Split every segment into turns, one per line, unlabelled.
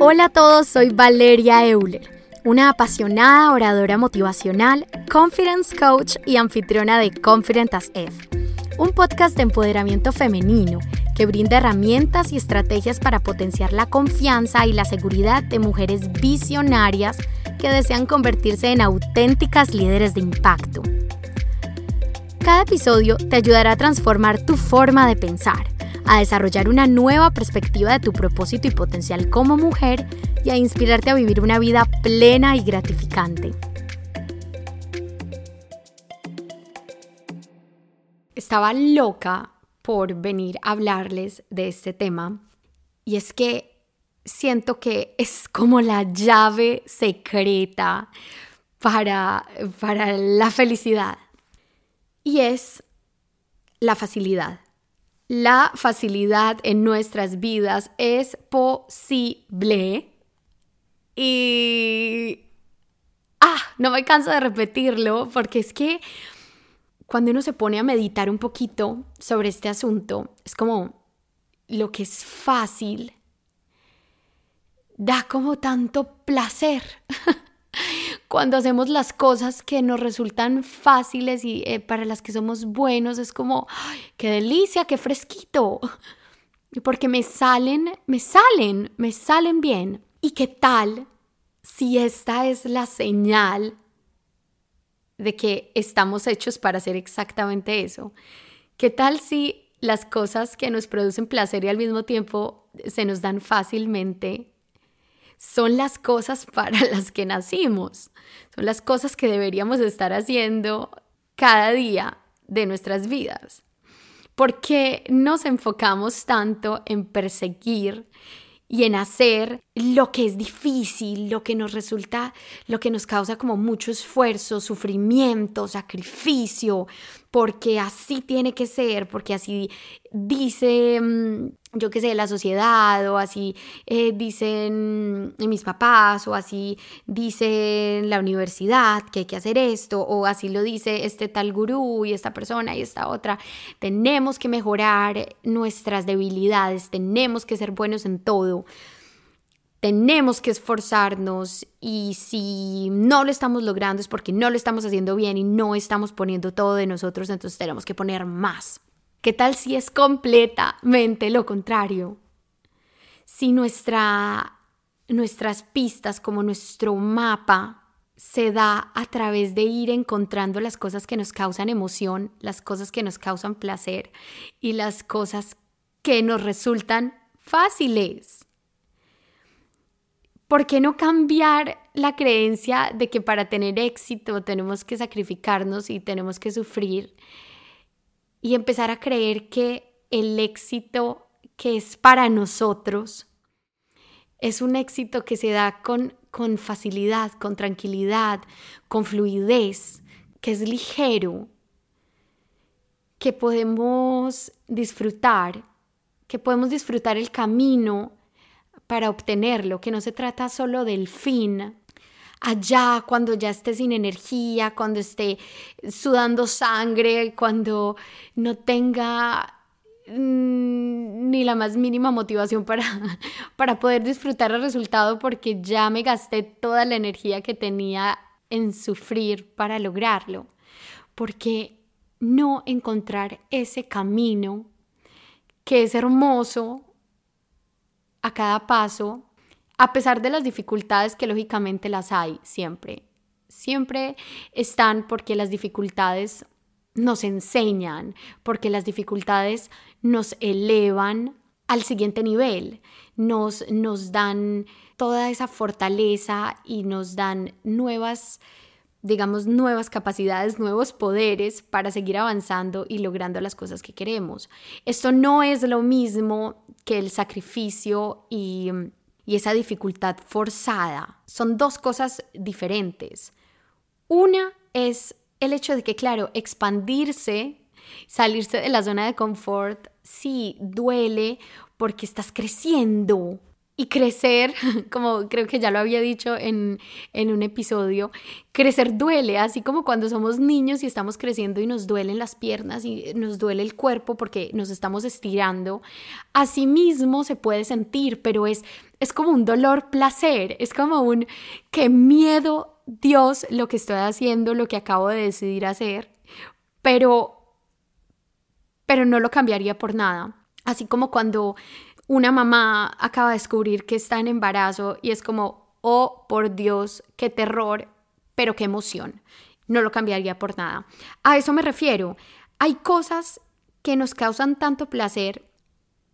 Hola a todos, soy Valeria Euler, una apasionada oradora motivacional, confidence coach y anfitriona de Confident as F, un podcast de empoderamiento femenino que brinda herramientas y estrategias para potenciar la confianza y la seguridad de mujeres visionarias que desean convertirse en auténticas líderes de impacto. Cada episodio te ayudará a transformar tu forma de pensar a desarrollar una nueva perspectiva de tu propósito y potencial como mujer y a inspirarte a vivir una vida plena y gratificante. Estaba loca por venir a hablarles de este tema y es que siento que es como la llave secreta para, para la felicidad y es la facilidad la facilidad en nuestras vidas es posible. Y... Ah, no me canso de repetirlo porque es que cuando uno se pone a meditar un poquito sobre este asunto, es como lo que es fácil da como tanto placer. cuando hacemos las cosas que nos resultan fáciles y eh, para las que somos buenos, es como, qué delicia, qué fresquito. Porque me salen, me salen, me salen bien. ¿Y qué tal si esta es la señal de que estamos hechos para hacer exactamente eso? ¿Qué tal si las cosas que nos producen placer y al mismo tiempo se nos dan fácilmente son las cosas para las que nacimos, son las cosas que deberíamos estar haciendo cada día de nuestras vidas. ¿Por qué nos enfocamos tanto en perseguir y en hacer lo que es difícil, lo que nos resulta, lo que nos causa como mucho esfuerzo, sufrimiento, sacrificio, porque así tiene que ser, porque así dice, mm, yo qué sé, la sociedad, o así eh, dicen mis papás, o así dice la universidad que hay que hacer esto, o así lo dice este tal gurú y esta persona y esta otra. Tenemos que mejorar nuestras debilidades, tenemos que ser buenos en todo tenemos que esforzarnos y si no lo estamos logrando es porque no lo estamos haciendo bien y no estamos poniendo todo de nosotros, entonces tenemos que poner más. ¿Qué tal si es completamente lo contrario? Si nuestra, nuestras pistas, como nuestro mapa, se da a través de ir encontrando las cosas que nos causan emoción, las cosas que nos causan placer y las cosas que nos resultan fáciles. ¿Por qué no cambiar la creencia de que para tener éxito tenemos que sacrificarnos y tenemos que sufrir y empezar a creer que el éxito que es para nosotros es un éxito que se da con, con facilidad, con tranquilidad, con fluidez, que es ligero, que podemos disfrutar, que podemos disfrutar el camino para obtenerlo, que no se trata solo del fin, allá cuando ya esté sin energía, cuando esté sudando sangre, cuando no tenga mm, ni la más mínima motivación para, para poder disfrutar el resultado porque ya me gasté toda la energía que tenía en sufrir para lograrlo. Porque no encontrar ese camino que es hermoso, a cada paso, a pesar de las dificultades que lógicamente las hay siempre. Siempre están porque las dificultades nos enseñan, porque las dificultades nos elevan al siguiente nivel, nos, nos dan toda esa fortaleza y nos dan nuevas digamos, nuevas capacidades, nuevos poderes para seguir avanzando y logrando las cosas que queremos. Esto no es lo mismo que el sacrificio y, y esa dificultad forzada. Son dos cosas diferentes. Una es el hecho de que, claro, expandirse, salirse de la zona de confort, sí, duele porque estás creciendo, y crecer, como creo que ya lo había dicho en, en, un episodio, crecer duele, así como cuando somos niños y estamos creciendo y nos duelen las piernas y nos duele el cuerpo porque nos estamos estirando. Así mismo se puede sentir, pero es es como un dolor placer, es como un qué miedo Dios lo que estoy haciendo, lo que acabo de decidir hacer, pero pero no lo cambiaría por nada. Así como cuando una mamá acaba de descubrir que está en embarazo y es como, oh, por Dios, qué terror, pero qué emoción. No lo cambiaría por nada. A eso me refiero. Hay cosas que nos causan tanto placer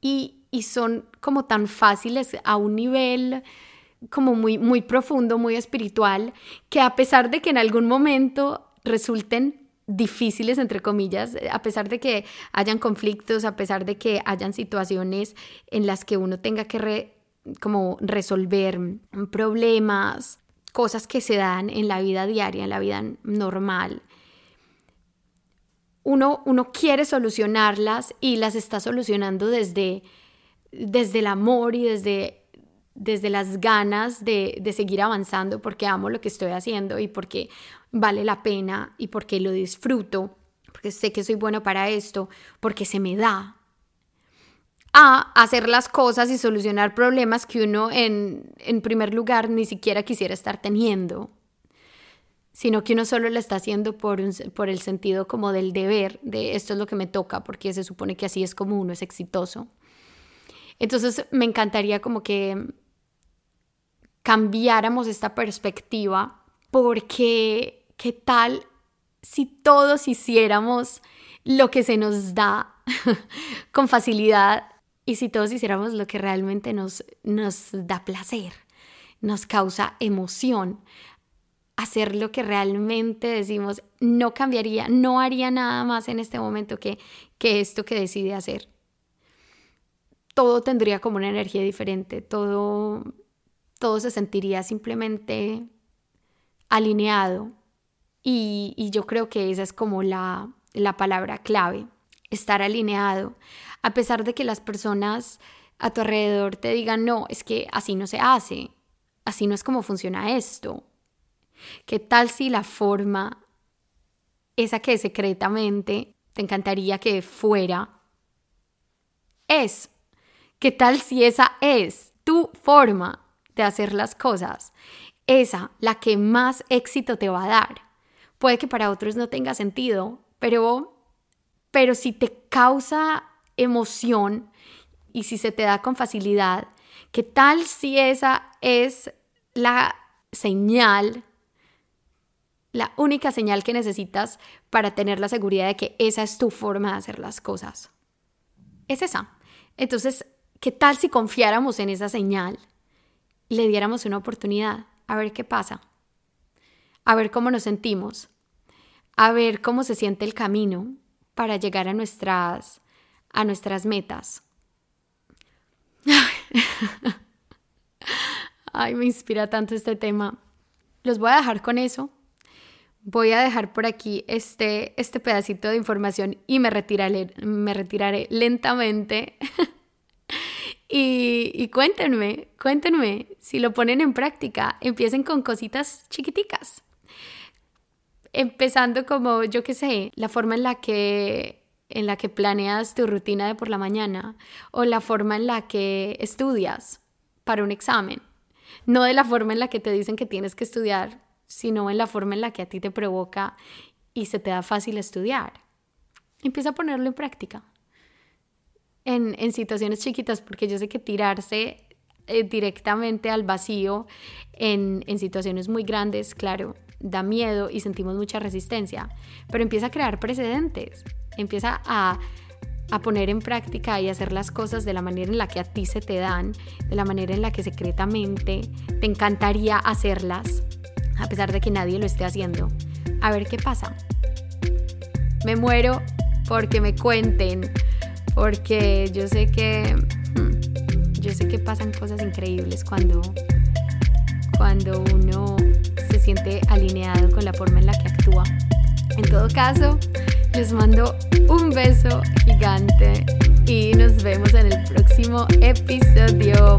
y, son como tan fáciles a un nivel como muy, muy profundo, muy espiritual, que a pesar de que en algún momento resulten difíciles, entre comillas, a pesar de que hayan conflictos, a pesar de que hayan situaciones en las que uno tenga que como resolver problemas, cosas que se dan en la vida diaria, en la vida normal, uno, uno quiere solucionarlas y las está solucionando desde, desde el amor y desde, desde las ganas de, de seguir avanzando porque amo lo que estoy haciendo y porque vale la pena y porque lo disfruto, porque sé que soy bueno para esto, porque se me da, a hacer las cosas y solucionar problemas que uno en, en primer lugar ni siquiera quisiera estar teniendo sino que uno solo lo está haciendo por, por el sentido como del deber, de esto es lo que me toca, porque se supone que así es como uno es exitoso. Entonces me encantaría como que cambiáramos esta perspectiva, porque qué tal si todos hiciéramos lo que se nos da con facilidad y si todos hiciéramos lo que realmente nos, nos da placer, nos causa emoción, hacer lo que realmente decimos, no cambiaría, no haría nada más en este momento que, que esto que decide hacer. Todo tendría como una energía diferente, todo, todo se sentiría simplemente alineado. Y, yo creo que esa es como la, la palabra clave, estar alineado. A pesar de que las personas a tu alrededor te digan, no, es que así no se hace, así no es como funciona esto, ¿Qué tal si la forma, esa que secretamente te encantaría que fuera, es? ¿Qué tal si esa es tu forma de hacer las cosas? Esa, la que más éxito te va a dar. Puede que para otros no tenga sentido, pero, pero si te causa emoción y si se te da con facilidad, ¿qué tal si esa es la señal la única señal que necesitas para tener la seguridad de que esa es tu forma de hacer las cosas. Es esa. Entonces, ¿qué tal si confiáramos en esa señal y le diéramos una oportunidad? A ver qué pasa. A ver cómo nos sentimos. A ver cómo se siente el camino para llegar a nuestras, a nuestras metas. Ay, me inspira tanto este tema. Los voy a dejar con eso voy a dejar por aquí este, este pedacito de información y me retiraré, me retiraré lentamente. y, y cuéntenme, cuéntenme si lo ponen en práctica. Empiecen con cositas chiquiticas. Empezando como, yo qué sé, la forma en la que en la que planeas tu rutina de por la mañana o la forma en la que estudias para un examen. No de la forma en la que te dicen que tienes que estudiar sino en la forma en la que a ti te provoca y se te da fácil estudiar. Empieza a ponerlo en práctica. En, situaciones chiquitas, porque yo sé que tirarse eh, directamente al vacío en, en situaciones muy grandes, claro, da miedo y sentimos mucha resistencia, pero empieza a crear precedentes, empieza a, a poner en práctica y hacer las cosas de la manera en la que a ti se te dan, de la manera en la que secretamente te encantaría hacerlas a pesar de que nadie lo esté haciendo. A ver qué pasa. Me muero porque me cuenten, porque yo sé que hmm, yo sé que pasan cosas increíbles cuando cuando uno se siente alineado con la forma en la que actúa. En todo caso, les mando un beso gigante y nos vemos en el próximo episodio.